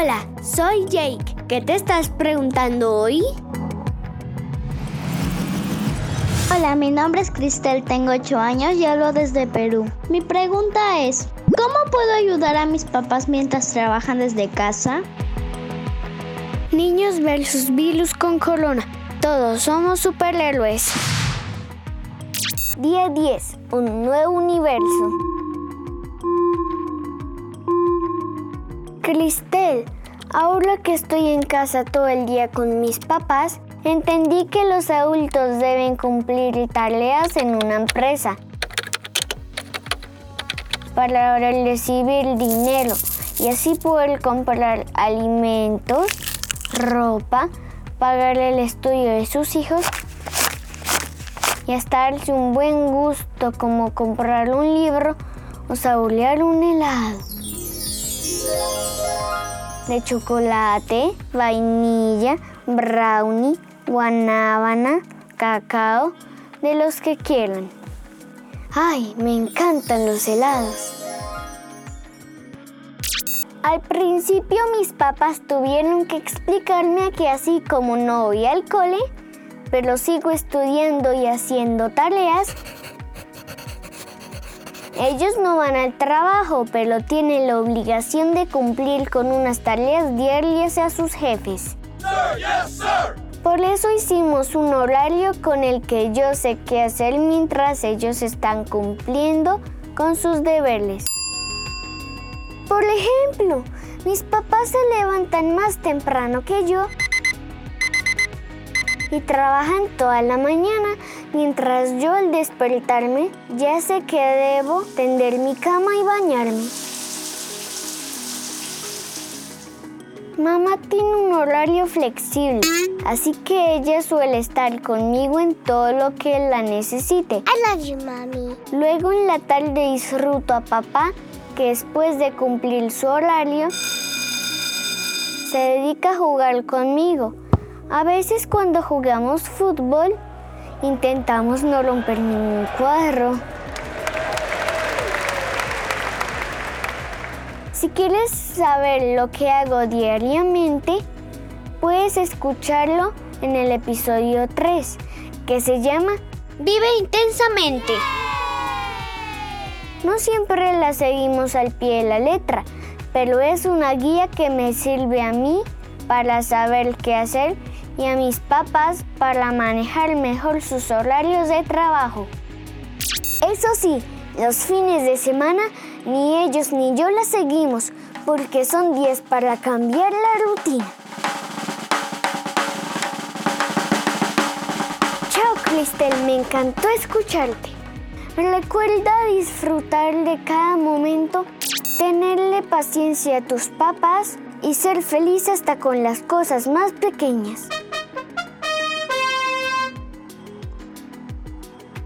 Hola, soy Jake. ¿Qué te estás preguntando hoy? Hola, mi nombre es Cristel, tengo 8 años y hablo desde Perú. Mi pregunta es, ¿cómo puedo ayudar a mis papás mientras trabajan desde casa? Niños versus virus con corona. Todos somos superhéroes. Día 10. Un nuevo universo. Cristel, ahora que estoy en casa todo el día con mis papás, entendí que los adultos deben cumplir tareas en una empresa para recibir dinero y así poder comprar alimentos, ropa, pagar el estudio de sus hijos y hasta darse un buen gusto como comprar un libro o saborear un helado de chocolate, vainilla, brownie, guanábana, cacao, de los que quieran. ¡Ay, me encantan los helados! Al principio mis papás tuvieron que explicarme que así como no voy al cole, pero sigo estudiando y haciendo tareas, ellos no van al trabajo, pero tienen la obligación de cumplir con unas tareas diarias a sus jefes. Por eso hicimos un horario con el que yo sé qué hacer mientras ellos están cumpliendo con sus deberes. Por ejemplo, mis papás se levantan más temprano que yo y trabajan toda la mañana, mientras yo al despertarme ya sé que debo tender mi cama y bañarme. Mamá tiene un horario flexible, así que ella suele estar conmigo en todo lo que la necesite. I love you, mami. Luego en la tarde disfruto a papá, que después de cumplir su horario, se dedica a jugar conmigo. A veces cuando jugamos fútbol, intentamos no romper ningún cuadro. Si quieres saber lo que hago diariamente, puedes escucharlo en el episodio 3, que se llama Vive intensamente. No siempre la seguimos al pie de la letra, pero es una guía que me sirve a mí para saber qué hacer y a mis papás para manejar mejor sus horarios de trabajo. Eso sí, los fines de semana ni ellos ni yo la seguimos porque son 10 para cambiar la rutina. Chao Cristel, me encantó escucharte. Recuerda disfrutar de cada momento, tenerle paciencia a tus papás y ser feliz hasta con las cosas más pequeñas.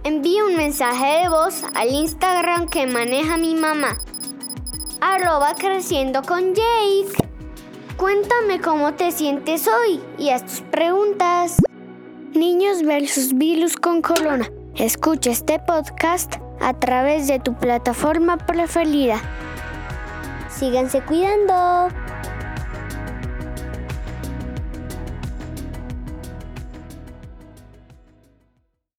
Envía un mensaje de voz al Instagram que maneja mi mamá. Arroba creciendo con Jake. Cuéntame cómo te sientes hoy y haz tus preguntas. Niños versus virus con corona. Escucha este podcast a través de tu plataforma preferida. Síganse cuidando.